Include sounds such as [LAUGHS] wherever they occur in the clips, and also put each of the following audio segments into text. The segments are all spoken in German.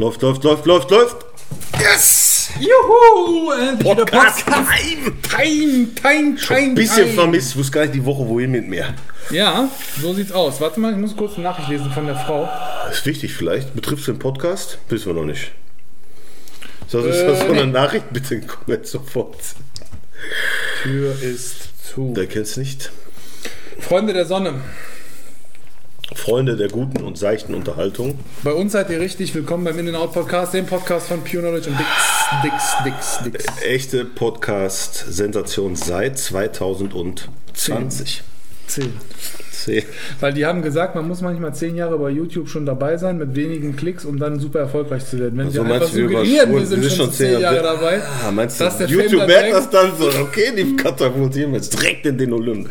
Läuft, läuft, läuft, läuft, läuft. Yes! Juhu! Endlich Podcast Podcast. Time! Time, time, time, Ein bisschen time. vermisst, wusste gar nicht die Woche wohin mit mir. Ja, so sieht's aus. Warte mal, ich muss kurz eine Nachricht lesen von der Frau. Ist wichtig vielleicht. Betrifft den Podcast? Wissen wir noch nicht. Das, ist Äh, das so eine nee. Nachricht? Bitte komm jetzt sofort. Tür ist zu. Der kennt's nicht. Freunde der Sonne, Freunde der guten und seichten Unterhaltung. bei uns seid ihr richtig willkommen beim In-N-Out Podcast, dem Podcast von Pure Knowledge und Dix, Dix, Dix, Dix. Echte Podcast-Sensation seit 2020. Zehn. Zehn. Weil die haben gesagt, man muss manchmal zehn Jahre bei YouTube schon dabei sein mit wenigen Klicks, um dann super erfolglich zu werden. Wenn Also wir einfach suggerieren, wir überspulen- sind schon, zehn Jahre dabei, Ah, meinst du, YouTube merkt das dann so, okay, die katapultieren wir jetzt direkt in den Olymp.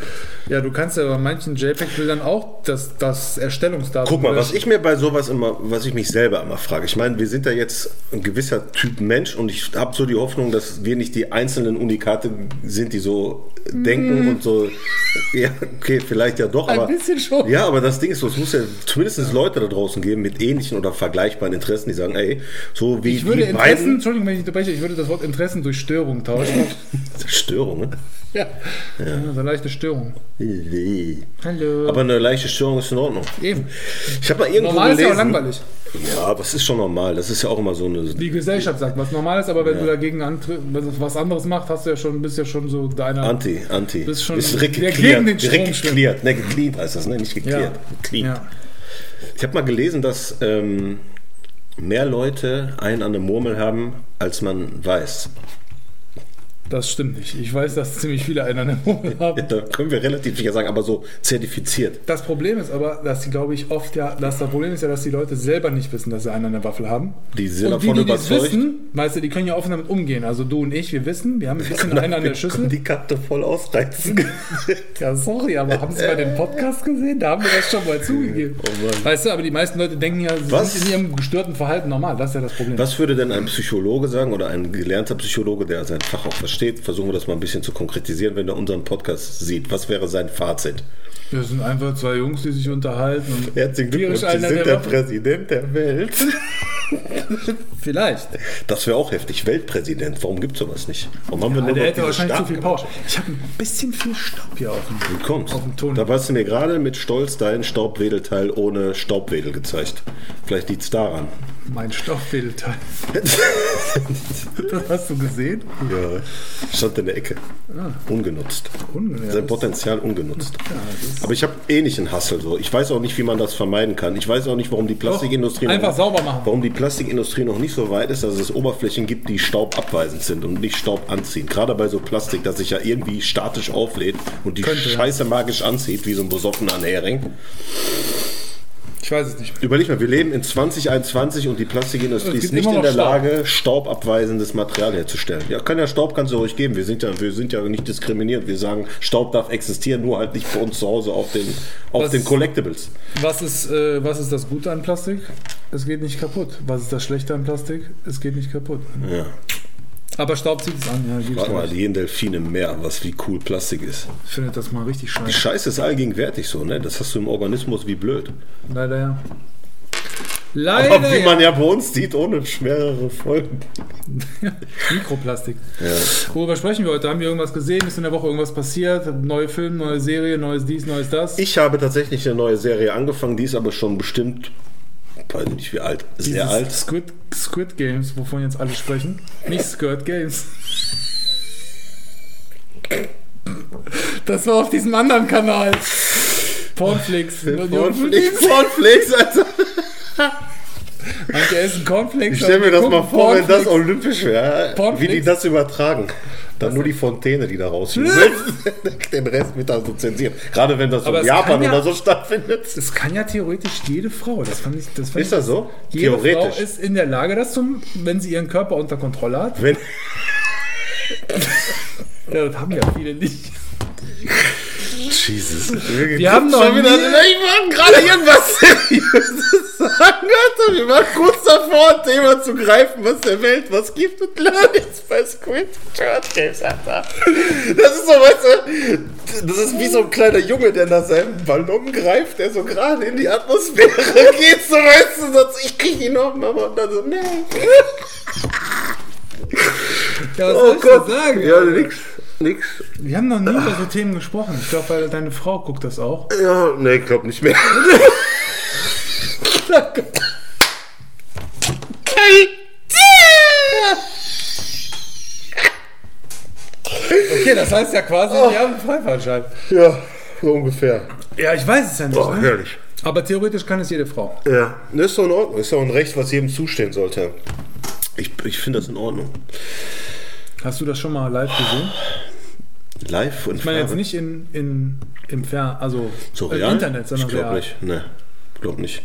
Ja, du kannst ja bei manchen JPEG-Bildern auch das, das Erstellungsdatum. Guck mal, was ich mir bei sowas immer, was ich mich selber immer frage. Ich meine, wir sind ja jetzt ein gewisser Typ Mensch und ich habe so die Hoffnung, dass wir nicht die einzelnen Unikate sind, die so denken und so. Ja, okay, vielleicht ja doch, Ein aber. bisschen schon. Ja, aber das Ding ist so, es muss ja zumindest Leute da draußen geben mit ähnlichen oder vergleichbaren Interessen, die sagen, ey, so wie Ich würde die Interessen, beiden Entschuldigung, wenn ich unterbreche, ich würde das Wort Interessen durch Störung tauschen. [LAUGHS] Störungen. ja. ja. So eine leichte Störung. Hallo. Aber eine leichte Störung ist in Ordnung. Eben. Ich habe mal irgendwo Normal ist ja gelesen. auch langweilig. Ja, das ist schon normal. Das ist ja auch immer so eine. Die Gesellschaft sagt, was normal ist, aber wenn du dagegen wenn du was anderes machst, hast du ja schon, bist ja schon so deiner. Anti, Anti. Bist schon geklärt. gegen den Strom geklärt. Ne, geklärt heißt das, ne? Nicht geklärt. Clean. Ja. Ich habe mal gelesen, dass ähm, mehr Leute einen an der Murmel haben, als man weiß. Das stimmt nicht. Ich weiß, dass ziemlich viele einen an der Murmel Ja, haben. da können wir relativ sicher sagen, aber so zertifiziert. Das Problem ist aber, dass die, glaube ich, oft ja, das, das Problem ist ja, dass die Leute selber nicht wissen, dass sie einen an der Waffel haben. Die sind und die, davon die das überzeugt. wissen, weißt du, die können ja offen damit umgehen. Also du und ich, wir wissen, wir haben ein bisschen einen an der Schüssel. die Karte voll ausreizen. [LAUGHS] Ja, sorry, aber haben Sie mal den Podcast gesehen? Da haben wir das schon mal zugegeben. Oh weißt du, aber die meisten Leute denken ja, sie Was? sind in ihrem gestörten Verhalten normal. Das ist ja das Problem. Was würde denn ein Psychologe sagen oder ein gelernter Psychologe, der sein Fach auch versteht? Versuchen wir das mal ein bisschen zu konkretisieren, wenn er unseren Podcast sieht. Was wäre sein Fazit? Wir sind einfach zwei Jungs, die sich unterhalten. Und Herzlichen Glückwunsch, Sie sind der der Präsident der Welt. [LAUGHS] Vielleicht. Das wäre auch heftig. Weltpräsident. Warum gibt es sowas nicht? Warum haben wir nur der hätte wahrscheinlich zu Staaten? viel Power. Ich habe ein bisschen viel Staub hier auf dem Wie kommt's? Auf dem Ton. Da hast du mir gerade mit Stolz dein Staubwedelteil ohne Staubwedel gezeigt. Vielleicht liegt es daran. Mein Stoffwedelteil. das [LAUGHS] hast du gesehen? Ja, stand in der Ecke. Ungenutzt. Ungenutzt. Sein Potenzial ungenutzt. Aber ich habe eh nicht einen Hassel so. Ich weiß auch nicht, wie man das vermeiden kann. Ich weiß auch nicht, warum die Plastikindustrie einfach noch, sauber machen. warum die Plastikindustrie noch nicht so weit ist, dass es Oberflächen gibt, die staubabweisend sind und nicht Staub anziehen. Gerade bei so Plastik, das sich ja irgendwie statisch auflädt und die Könnte, ja. Scheiße magisch anzieht, wie so ein besoffener Hering. Ich weiß es nicht. Überleg mal, wir leben in 2021 und die Plastikindustrie ist nicht in der Staub. Lage, staubabweisendes Material herzustellen. Ja, kann ja Staub kannst du ruhig geben. Wir sind ja, wir sind ja nicht diskriminiert. Wir sagen, Staub darf existieren, nur halt nicht bei uns zu Hause auf den, auf Was- den Collectibles. Was ist, äh, was ist das Gute an Plastik? Es geht nicht kaputt. Was ist das Schlechte an Plastik? Es geht nicht kaputt. Ja. Aber Staub zieht es an. Ja, Warte mal, recht. jeden Delfin im Meer, was wie cool Plastik ist. Ich finde das mal richtig Die scheiße. Scheiße ist allgegenwärtig so, ne? Das hast du im Organismus wie blöd. Leider ja. Leider Aber wie man ja bei uns sieht, ohne schwerere Folgen. [LAUGHS] Mikroplastik. Ja. Worüber sprechen wir heute? Haben wir irgendwas gesehen? Ist in der Woche irgendwas passiert? Neue Film, neue Serie, neues dies, neues das? Ich habe tatsächlich eine neue Serie angefangen, die ist aber schon bestimmt, weiß nicht wie alt, sehr Dieses alt. Squid, Squid Games, wovon jetzt alle sprechen. Nicht [LAUGHS] Squirt Games. Das war auf diesem anderen Kanal. Pornflix. Cornflakes, Cornflakes, Alter. Manche essen Cornflakes. Ich stelle mir das mal vor, wenn das Pornflix. olympisch wäre, wie die das übertragen. Dann nur die Fontäne, die da rausfliegen. [LAUGHS] Den Rest wird dann so zensiert. Gerade wenn das so in Japan ja- oder so stattfindet. Das kann ja theoretisch jede Frau. Das fand ich, das fand Ist das so? Jede Theoretisch. Frau ist in der Lage, das zu, wenn sie ihren Körper unter Kontrolle hat. Wenn, [LAUGHS] Ja, das haben ja viele nicht. [LAUGHS] Jesus. Wir haben noch schon wieder, nie- ich wollte gerade irgendwas Seriöses [LAUGHS] sagen. Alter, wir waren kurz davor, ein Thema zu greifen, was der Welt was gibt und lernen jetzt bei Squid Games, Alter. Das ist so, weißt du, das ist wie so ein kleiner Junge, der nach seinem Ballon greift, der so gerade in die Atmosphäre [LAUGHS] geht, so weißt du, sonst ich krieg ihn noch mal und dann so, nee. Ja, was Oh soll ich Gott. sagen? Ja, nix, nix. Wir haben noch nie über so Themen gesprochen. Ich glaube, weil deine Frau guckt das auch. Ja, nee, ich glaub nicht mehr. Okay, das heißt ja quasi, wir haben einen Freifahrtschein. Ja, so ungefähr. Ja, ich weiß es ja nicht. Boah, ne? herrlich. Aber theoretisch kann es jede Frau. Ja, das ist doch in Ordnung. Ist doch ein Recht, was jedem zustehen sollte. Ich, ich finde das in Ordnung. Hast du das schon mal live gesehen? Live und Ich meine jetzt nicht in, in, im Fer also so im real? Internet, sondern ich glaube nicht. Ne, glaub nicht.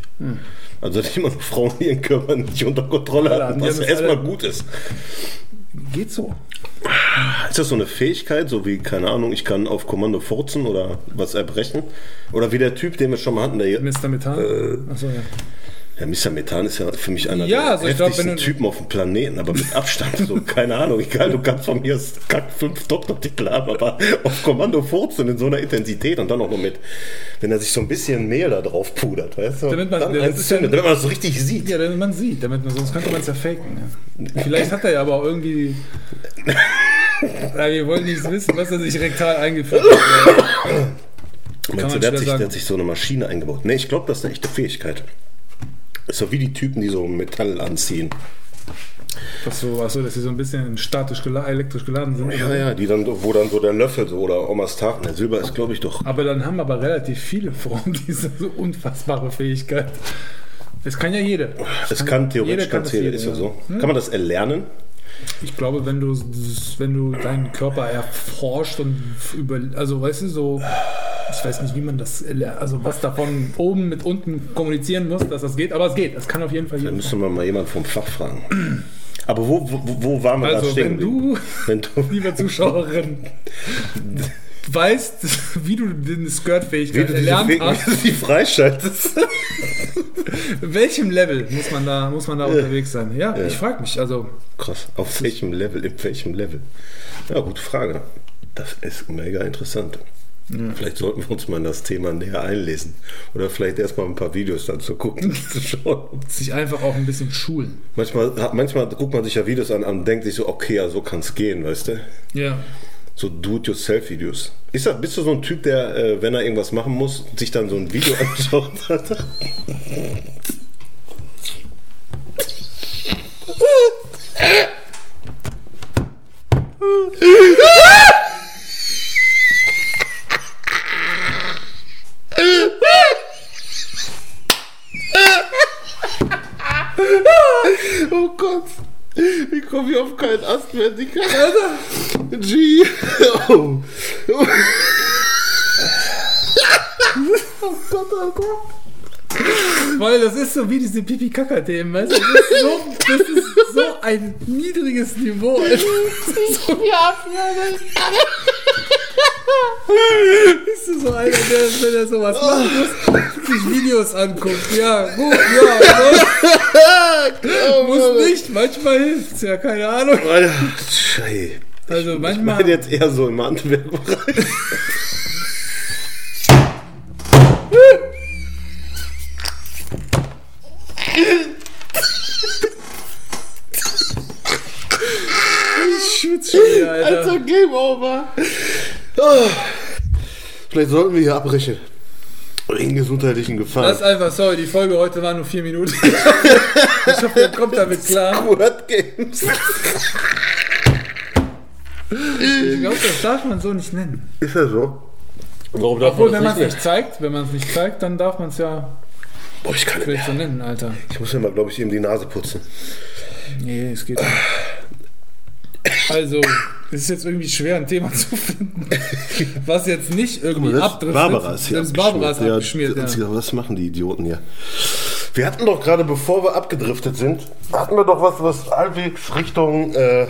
Also dass immer noch Frauen ihren Körper nicht unter Kontrolle die was erstmal gut ist. Geht so. Ist das so eine Fähigkeit, so wie, keine Ahnung, ich kann auf Kommando furzen oder was erbrechen? Oder wie der Typ, den wir schon mal hatten, der hier. Mr. Methan? Äh, Achso, ja. Ja, Mr. Methan ist ja für mich einer Ja, der also glaub, heftigsten du- Typen auf dem Planeten, aber mit Abstand, so, [LAUGHS] keine Ahnung, egal, du kannst von mir kack fünf Doktortitel haben, aber auf Kommando furzen in so einer Intensität und dann auch noch mit, wenn er sich so ein bisschen Mehl da drauf pudert, weißt du? Damit man- dann das ist ja- damit man das so richtig sieht. Ja, damit man sieht, damit man, sonst könnte man es ja faken. Ja. Vielleicht hat er ja aber auch irgendwie. [LAUGHS] ja, wir wollen nicht wissen, was er sich rektal eingeführt hat. Meinst man du, der hat, sich, der hat sich so eine Maschine eingebaut? Nee, ich glaube, das ist eine echte Fähigkeit. Ist so wie die Typen, die so Metall anziehen. Ach so, ach so, dass sie so ein bisschen statisch gela elektrisch geladen sind. Ja, ja, die dann, wo dann so der Löffel so oder Omas Tag, der Silber ist, glaube ich, doch. Aber dann haben aber relativ viele Frauen [LAUGHS] diese so unfassbare Fähigkeit. Das kann ja jeder. Es kann theoretisch jeder kann ganz das jeder, ist ja so. Kann man das erlernen? Ich glaube, wenn du, wenn du deinen Körper erforscht und über, also weißt du, so, ich weiß nicht, wie man das, erler- also was davon oben mit unten kommunizieren muss, dass das geht, aber es geht. Es kann auf jeden Fall Da müsste man mal jemand vom Fach fragen. Aber wo, wo, wo waren wir da Also, stehen? wenn du, wenn du [LAUGHS] liebe Zuschauerin, weißt, wie du den wie Skirt-Fähigkeit du erlernt Fähigkeit hast, [LAUGHS] die freischaltest. in welchem Level muss man da, muss man da unterwegs sein? Ja, Ja. ich frage mich, also, Krass. Auf welchem Level? In welchem Level? Ja, gute Frage. Das ist mega interessant. Vielleicht sollten wir uns mal in das Thema näher einlesen. Oder vielleicht erstmal ein paar Videos dazu gucken, [LAUGHS] sich einfach auch ein bisschen schulen. Manchmal, manchmal guckt man sich ja Videos an und denkt sich so, okay, ja, so kann es gehen, weißt du? Ja. So Do-it-yourself-Videos. Ist das, bist du so ein Typ, der, äh, wenn er irgendwas machen muss, sich dann so ein Video [LAUGHS] anschaut? oh [LAUGHS] Gott. Wie komme ich auf keinen Ast mehr, Digga? G. [LAUGHS] Oh. oh Gott, oh Gott. Weil das ist so wie diese Pipi-Kaka-Themen, weißt du? Das ist, so, das ist so ein niedriges Niveau. [LAUGHS] Alter. Bist du so einer, der, wenn er sowas machen muss, sich Videos anguckt? Ja, gut, ja, Oh, muss, muss nicht. Manchmal hilft's ja, keine Ahnung. Alter, Schei. Also Ich manchmal. bin jetzt eher so im Handwerkbereich. Ich schwitze schon wieder, Alter. Alter, Game Over. Ah. Vielleicht sollten wir hier abbrechen. Wegen gesundheitlichen Das ist Gefahren. einfach, sorry, die Folge heute war nur vier Minuten. [LAUGHS] Ich hoffe, ihr kommt damit klar. Word Games. Ich glaube, das darf man so nicht nennen. Ist ja so. Warum darf Obwohl, man wenn das man es nicht nicht zeigt, wenn man es nicht zeigt, dann darf man es ja? Boah, ich kann nicht mehr. so nennen, Alter. Ich muss mir mal, glaube ich, eben die Nase putzen. Nee, es geht nicht. Also, es ist jetzt irgendwie schwer, ein Thema [LAUGHS] zu finden, was jetzt nicht irgendwie abdriftet. Barbara ist hier Selbst Barbara ist abgeschmiert. ja. Was machen die Idioten hier? Wir hatten doch gerade, bevor wir abgedriftet sind, hatten wir doch was, was halbwegs Richtung äh,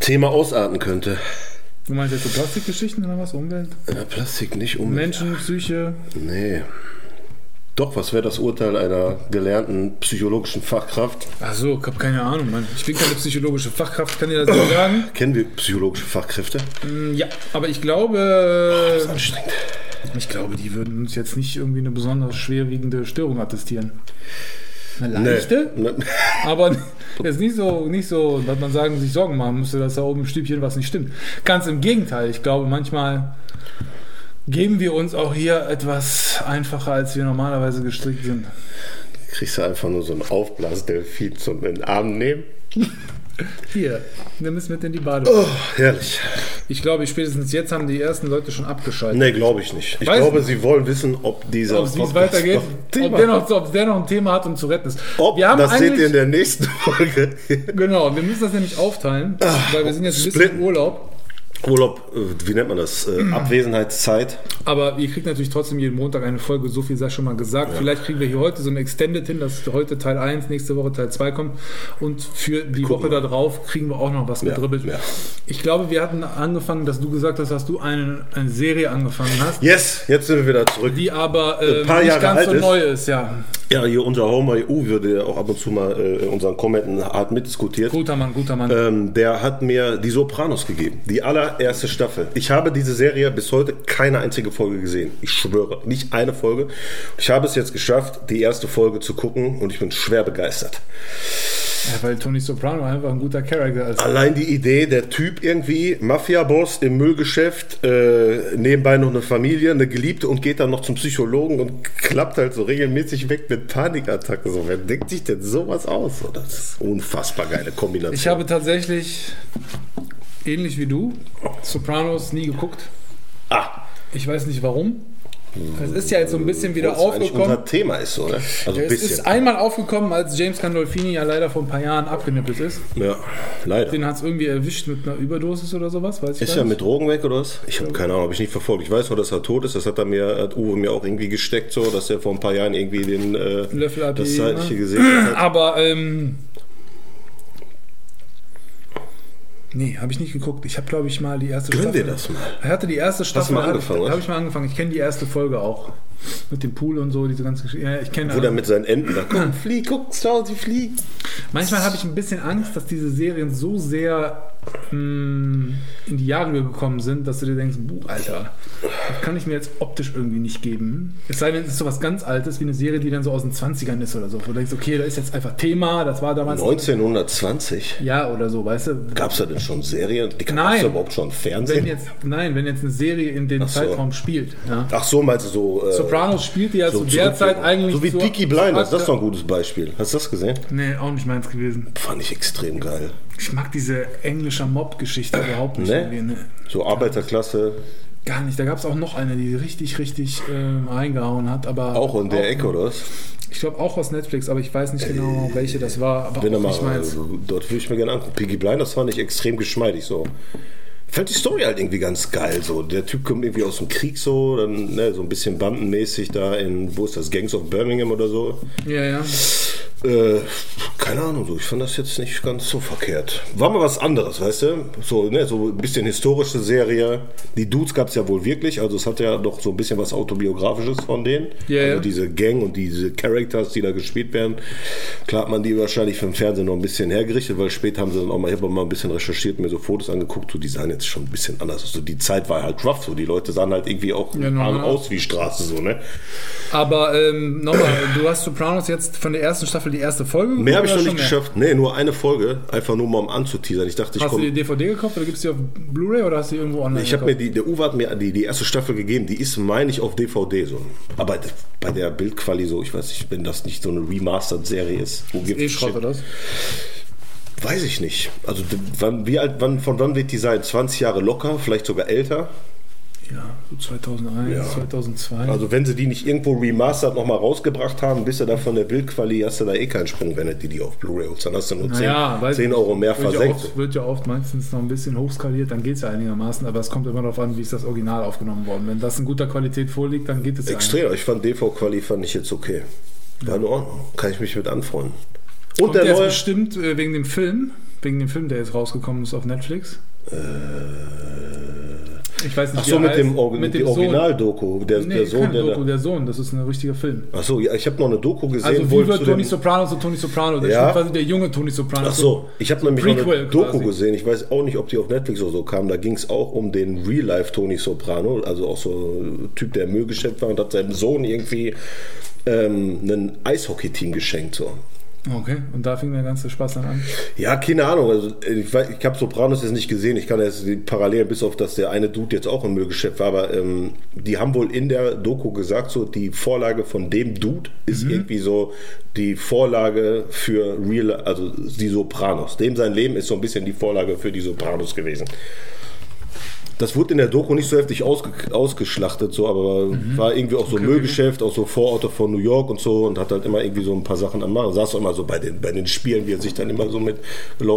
Thema ausarten könnte. Du meinst jetzt so Plastikgeschichten oder was? Umwelt? Äh, Plastik nicht um. Menschen, Psyche. Nee. Doch, was wäre das Urteil einer gelernten psychologischen Fachkraft? Ach so, ich habe keine Ahnung, Mann. Ich bin keine psychologische Fachkraft, kann dir das nicht sagen? Kennen wir psychologische Fachkräfte? Mm, Ja, aber ich glaube, Das ist anstrengend. ich glaube, die würden uns jetzt nicht irgendwie eine besonders schwerwiegende Störung attestieren. Eine Nee. leichte, Ne. aber [LAUGHS] jetzt nicht so, nicht so, dass man sagen, sich Sorgen machen müsste, dass da oben im Stübchen was nicht stimmt. Ganz im Gegenteil, ich glaube, manchmal geben wir uns auch hier etwas einfacher, als wir normalerweise gestrickt sind. Kriegst du einfach nur so einen Aufblasdelfin zum in den Arm nehmen? [LAUGHS] Hier, nimm es mit in die Bade. Oh, herrlich. Ich glaube, spätestens jetzt haben die ersten Leute schon abgeschaltet. Nee, glaube ich nicht. Ich Weiß glaube, nicht. sie wollen wissen, ob dieser Ob es wie es Podcast weitergeht, noch ob der, noch, ob der noch ein Thema hat und zu retten ist. Ob, das seht ihr in der nächsten [LAUGHS] Folge. Genau, wir müssen das nämlich aufteilen, weil wir sind jetzt ein bisschen im Urlaub. Urlaub, äh, wie nennt man das? Äh, Abwesenheitszeit. Aber ihr kriegt natürlich trotzdem jeden Montag eine Folge, so viel sei schon mal gesagt. Vielleicht kriegen wir hier heute so ein Extended hin, dass heute Teil 1, nächste Woche Teil 2 kommt. Und für die Woche da drauf kriegen wir auch noch was Ja, gedribbelt. ja. Ich glaube, wir hatten angefangen, dass du gesagt hast, dass du eine, eine Serie angefangen hast, Yes, jetzt sind wir wieder zurück. die aber paar nicht Jahre ganz alt so ist. neu ist. Ja, Ja, hier unser Homer EU würde ja auch ab und zu mal äh, unseren Kommenten hart mitdiskutiert. guter Mann, guter Mann. Ähm, der hat mir die Sopranos gegeben. Die allererste Staffel. Ich habe diese Serie bis heute keine einzige Folge gesehen. Ich schwöre, nicht eine Folge. Ich habe es jetzt geschafft, die erste Folge zu gucken und ich bin schwer begeistert. Ja, weil Tony Soprano einfach ein guter Charakter ist. Allein die Idee, der Typ irgendwie, Mafia-Boss im Müllgeschäft, äh, nebenbei noch eine Familie, eine Geliebte und geht dann noch zum Psychologen und klappt halt so regelmäßig weg mit Panikattacken. So, wer denkt sich denn sowas aus? Das ist unfassbar geile Kombination. Ich habe tatsächlich, ähnlich wie du, Sopranos nie geguckt. ah, Ich weiß nicht warum. Es ist ja jetzt so ein bisschen wieder obwohl aufgekommen. unser Thema ist, so, ne? Also Es bisschen. ist einmal aufgekommen, als James Gandolfini ja leider vor ein paar Jahren abgenippelt ist. ja, leider. Den hat es irgendwie erwischt mit einer Überdosis oder sowas, weiß ich Ist er nicht. mit Drogen weg oder was? Ich habe keine Ahnung, habe ich nicht verfolgt. Ich weiß nur, dass er tot ist. Das hat er mir, hat Uwe mir auch irgendwie gesteckt, so, dass er vor ein paar Jahren irgendwie den äh, Löffel das zeitliche gesehen hat. [CLEARS THROAT] Aber, ähm. Nee, habe ich nicht geguckt. Ich habe, glaube ich, mal die erste Gönn Staffel. dir das mal. Er hatte die erste Staffel. mal hab- angefangen, was? Habe ich mal angefangen. Ich kenne die erste Folge auch. Mit dem Pool und so, diese ganze Geschichte. Ja, ich kenne Wo der mit seinen Enten da kommt. [CLEARS THROAT] Flieh, guck, schau, sie fliegt. Manchmal habe ich ein bisschen Angst, dass diese Serien so sehr in die Jahre gekommen sind, dass du dir denkst, buh, Alter, das kann ich mir jetzt optisch irgendwie nicht geben. Es sei denn, es ist so was ganz Altes, wie eine Serie, die dann so aus den 20ern ist oder so. Wo du denkst, okay, da ist jetzt einfach Thema, das war damals... 1920 Ja, oder so, weißt du? gab es da denn schon Serien? Die gab Nein. es überhaupt schon Wenn Fernsehen? jetzt, nein, wenn jetzt eine Serie in den Ach so. Zeitraum spielt. Ja. Ach so, meinst du so. Äh, Sopranos spielte ja so zu der Zeit eigentlich. So wie zur- Peaky Blinders, das ist doch ein gutes Beispiel. Hast du das gesehen? Nee, auch nicht meins gewesen. Fand ich extrem geil. Ich mag diese englische Mob-Geschichte überhaupt nicht. Ne? irgendwie, ne. So Arbeiterklasse, Gar nicht. Da gab es auch noch eine, die richtig, richtig ähm, reingehauen hat. Aber auch in der Ecke, oder was? Ich glaube auch aus Netflix, aber ich weiß nicht genau, welche das war. Aber Wenn auch mal, also, dort würde ich mir gerne angucken. Peaky Blinders fand ich extrem geschmeidig so. Fand die Story halt irgendwie ganz geil. So. Der Typ kommt irgendwie aus dem Krieg so, dann ne, so ein bisschen bandenmäßig da in, wo ist das, Gangs of Birmingham oder so. Ja, ja. Äh, keine Ahnung, so. ich fand das jetzt nicht ganz so verkehrt. War mal was anderes, weißt du? So, ne, so ein bisschen historische Serie. Die Dudes gab es ja wohl wirklich, also es hat ja doch so ein bisschen was Autobiografisches von denen. Ja, also ja. diese Gang und diese Characters, die da gespielt werden. Klar hat man die wahrscheinlich für den Fernsehen noch ein bisschen hergerichtet, weil später haben sie dann auch mal, ich habe mal ein bisschen recherchiert, mir so Fotos angeguckt, so die sahen jetzt schon ein bisschen anders. Also die Zeit war halt rough, so die Leute sahen halt irgendwie auch Ja, aus wie Straße, so, ne? Aber ähm, nochmal, du hast Sopranos jetzt von der ersten Staffel die erste Folge Mehr habe ich noch nicht mehr? geschafft. Nee, nur eine Folge, einfach nur mal um anzuteasern. Ich dachte, ich Hast du komme. die DVD gekauft oder gibt es die auf Blu-ray oder hast du die irgendwo online Ich habe mir die, der Uwe hat mir die, die erste Staffel gegeben, die ist, meine ich, auf DVD so. Aber bei der Bildquali so, ich weiß nicht, wenn das nicht so eine Remastered-Serie ist, wo gibt Eh Schrott, oder? was? Weiß ich nicht. Also wann, wie alt, wann, von wann wird die sein? 20 Jahre locker, vielleicht sogar älter. Ja, so 2001, Ja. 2002. Also wenn sie die nicht irgendwo remastered nochmal rausgebracht haben, bist du da von der Bildquali, hast du da eh keinen Sprung, wenn du die, die auf Blu-ray holst. Dann hast du nur 10, naja, weiß 10 ich Euro mehr wird ja, versenkt. oft, wird ja oft meistens noch ein bisschen hochskaliert, dann geht es ja einigermaßen, aber es kommt immer darauf an, wie ist das Original aufgenommen worden. Wenn das in guter Qualität vorliegt, dann geht es ja. Extrem, ich fand DV-Quali fand ich jetzt okay. War in Ordnung, kann ich mich mit anfreunden. Und Kommt der der neue, bestimmt äh, wegen dem Film, wegen dem Film, der jetzt rausgekommen ist auf Netflix. Ich weiß nicht, Ach so, mit heißt. dem, Orgi mit dem. Original-Doku. Der, Nee, der Sohn, der. Doku, der Sohn, das ist ein richtiger Film. Ach so, ja, ich habe noch eine Doku gesehen. Also wie wird Tony Soprano zu Tony Soprano? Der Ja. ist quasi der junge Tony Soprano. Ach so, ich habe nämlich noch eine Prequel Doku quasi. gesehen. Ich weiß auch nicht, ob die auf Netflix oder so kam. Da ging es auch um den Real-Life Tony Soprano, also auch so ein Typ, der Müllgeschäft war und hat seinem Sohn irgendwie ähm, ein Eishockey-Team geschenkt. So. Okay, und da fing der ganze Spaß dann an. Ja, keine Ahnung. Also ich ich habe Sopranos jetzt nicht gesehen. Ich kann jetzt die Parallelen, bis auf dass der eine Dude jetzt auch im Müllgeschäft war, aber ähm, die haben wohl in der Doku gesagt, so die Vorlage von dem Dude ist irgendwie so die Vorlage für Real, also die Sopranos. Dem sein Leben ist so ein bisschen die Vorlage für die Sopranos gewesen. Das wurde in der Doku nicht so heftig ausge, ausgeschlachtet, so, aber war irgendwie auch so Müllgeschäft, auch so Vororte von New York und so und hat halt immer irgendwie so ein paar Sachen am Machen. Saß auch immer so bei den, bei den Spielen, wie er sich dann immer so mit,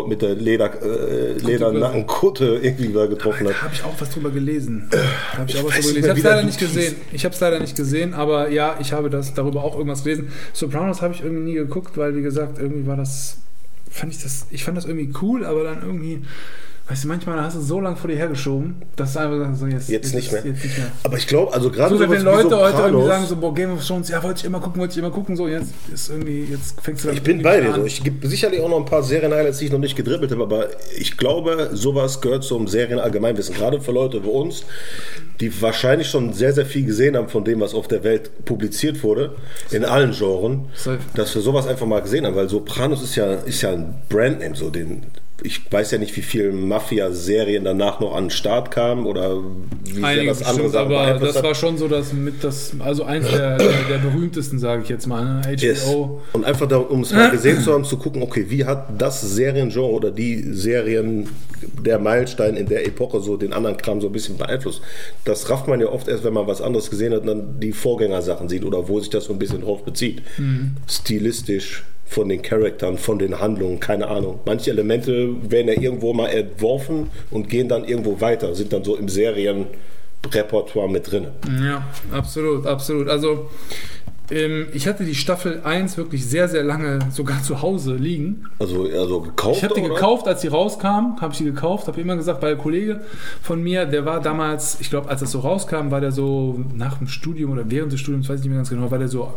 mit der Leder, äh, Ledernackenkutte irgendwie da getroffen Da hat. habe ich auch was drüber gelesen. Da habe ich auch was weiß drüber nicht gelesen. mehr, Ich wie habe es leider der nicht gesehen. Ich habe es leider nicht gesehen, aber ja, ich habe das darüber auch irgendwas gelesen. Sopranos habe ich irgendwie nie geguckt, weil wie gesagt, irgendwie war das, fand ich das, ich fand das irgendwie cool, aber dann irgendwie, weißt du, manchmal hast du so lange vor dir hergeschoben, dass du einfach so jetzt, Jetzt nicht mehr. Jetzt nicht mehr. Aber ich glaube, also gerade So, wenn Leute heute irgendwie sagen so, boah, Game of Thrones, ja, wollte ich immer gucken, wollte ich immer gucken, so, jetzt ist irgendwie, jetzt fängst du damit Ich bin bei dir an. so. Ich gibt sicherlich auch noch ein paar Serien-Highlights, die ich noch nicht gedribbelt habe, aber ich glaube, sowas gehört zum Serien-Allgemeinwissen. Gerade für Leute wie uns, die wahrscheinlich schon sehr, sehr viel gesehen haben von dem, was auf der Welt publiziert wurde, in allen Genren, dass wir sowas einfach mal gesehen haben, weil Sopranos ist ja, ist ja ein Brandname, so den. Ich weiß ja nicht, wie viele Mafia-Serien danach noch an den Start kamen oder wie sehr Einige das andere bestimmt, aber das hat. war schon so, dass mit das, also eins der, der, der berühmtesten, sage ich jetzt mal, ne? HBO. Yes. Und einfach da, um es mal gesehen zu haben, zu gucken, okay, wie hat das Seriengenre oder die Serien, der Meilenstein in der Epoche so den anderen Kram so ein bisschen beeinflusst. Das rafft man ja oft erst, wenn man was anderes gesehen hat und dann die Vorgängersachen sieht oder wo sich das so ein bisschen drauf bezieht. Stilistisch, von den Charakteren, von den Handlungen, keine Ahnung. Manche Elemente werden ja irgendwo mal entworfen und gehen dann irgendwo weiter, sind dann so im Serienrepertoire mit drin. Ja, absolut, absolut. Also ich hatte die Staffel 1 wirklich sehr, sehr lange sogar zu Hause liegen. Also, also gekauft. Ich habe die gekauft, als sie rauskam, habe ich die gekauft, habe immer gesagt, weil der Kollege von mir, der war damals, ich glaube, als das so rauskam, war der so nach dem Studium oder während des Studiums, weiß ich nicht mehr ganz genau, war der so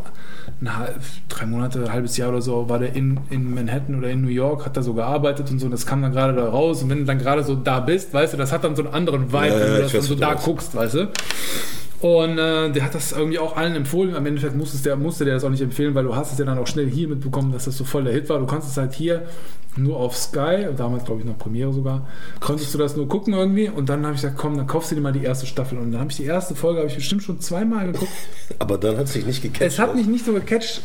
ein halb, drei Monate, ein halbes Jahr oder so, war der in, in Manhattan oder in New York, hat da so gearbeitet und so, das kam dann gerade da raus und wenn du dann gerade so da bist, weißt du, das hat dann so einen anderen Vibe, Ja, wenn du das dann so da guckst, weißt du. Und äh, der hat das irgendwie auch allen empfohlen. Am Endeffekt musste der, musste der das auch nicht empfehlen, weil du hast es ja dann auch schnell hier mitbekommen, dass das so voll der Hit war. Du kannst es halt hier nur auf Sky, damals glaube ich noch Premiere sogar, konntest du das nur gucken irgendwie. Und dann habe ich gesagt, komm, dann kaufst du dir mal die erste Staffel. Und dann habe ich die erste Folge, habe ich bestimmt schon zweimal geguckt. [LAUGHS] Aber dann hat es dich nicht gecatcht. Es hat oder? mich nicht so gecatcht.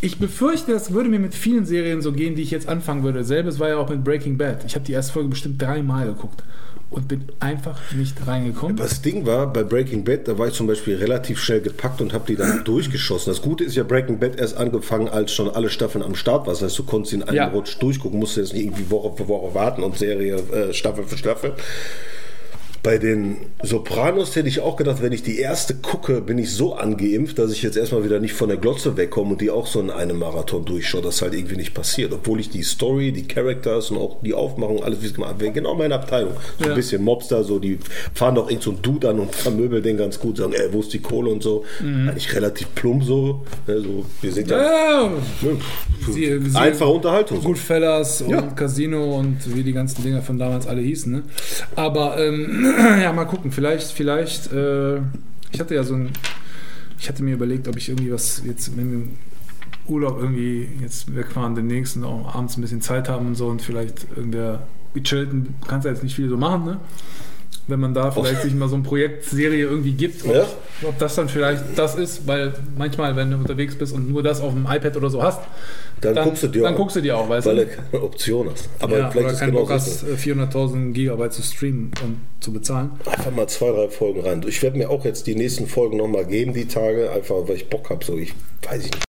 Ich befürchte, das würde mir mit vielen Serien so gehen, die ich jetzt anfangen würde. Selbes war ja auch mit Breaking Bad. Ich habe die erste Folge bestimmt dreimal geguckt und bin einfach nicht reingekommen. Das Ding war, bei Breaking Bad, da war ich zum Beispiel relativ schnell gepackt und habe die dann [CLEARS THROAT] durchgeschossen. Das Gute ist ja, Breaking Bad erst angefangen, als schon alle Staffeln am Start waren. Das heißt, du konntest in einem Ja. Rutsch durchgucken, musst jetzt nicht irgendwie Woche für Woche warten und Serie äh, Staffel für Staffel. Bei den Sopranos hätte ich auch gedacht, wenn ich die erste gucke, bin ich so angeimpft, dass ich jetzt erstmal wieder nicht von der Glotze wegkomme und die auch so in einem Marathon durchschaue. Das halt irgendwie nicht passiert. Obwohl ich die Story, die Characters und auch die Aufmachung, alles wie es gemacht wird, genau meine Abteilung. So Ja. ein bisschen Mobster, so die fahren doch irgend so einen Dude an und vermöbeln den ganz gut, sagen, ey, wo ist die Kohle und so. Eigentlich relativ plump so. Also, wir sind ja, Ja, sie- sie- einfache Unterhaltung. So. Goodfellas und Ja. Casino und wie die ganzen Dinger von damals alle hießen. Ne? Aber ähm, [CLEARS THROAT] ja, mal gucken. Vielleicht, vielleicht. Äh, ich hatte ja so ein. Ich hatte mir überlegt, ob ich irgendwie was jetzt, wir im Urlaub irgendwie jetzt wegfahren, demnächst und auch abends ein bisschen Zeit haben und so und vielleicht irgendwer gechillten, kannst ja jetzt nicht viel so machen, ne? Wenn man da vielleicht sich mal so ein Projekt, Serie irgendwie gibt, ob, Ja. ob das dann vielleicht das ist, weil manchmal, wenn du unterwegs bist und nur das auf dem iPad oder so hast, Dann, guckst du dir dann auch, guckst du dir auch, weißt weil du? du keine Option hast. Aber ja, vielleicht oder ist keinen genau Bock hast, äh, 400.000 Gigabyte zu streamen und zu bezahlen. Einfach mal zwei, drei Folgen rein. Ich werde mir auch jetzt die nächsten Folgen nochmal geben, die Tage, einfach weil ich Bock habe. So, ich weiß ich nicht.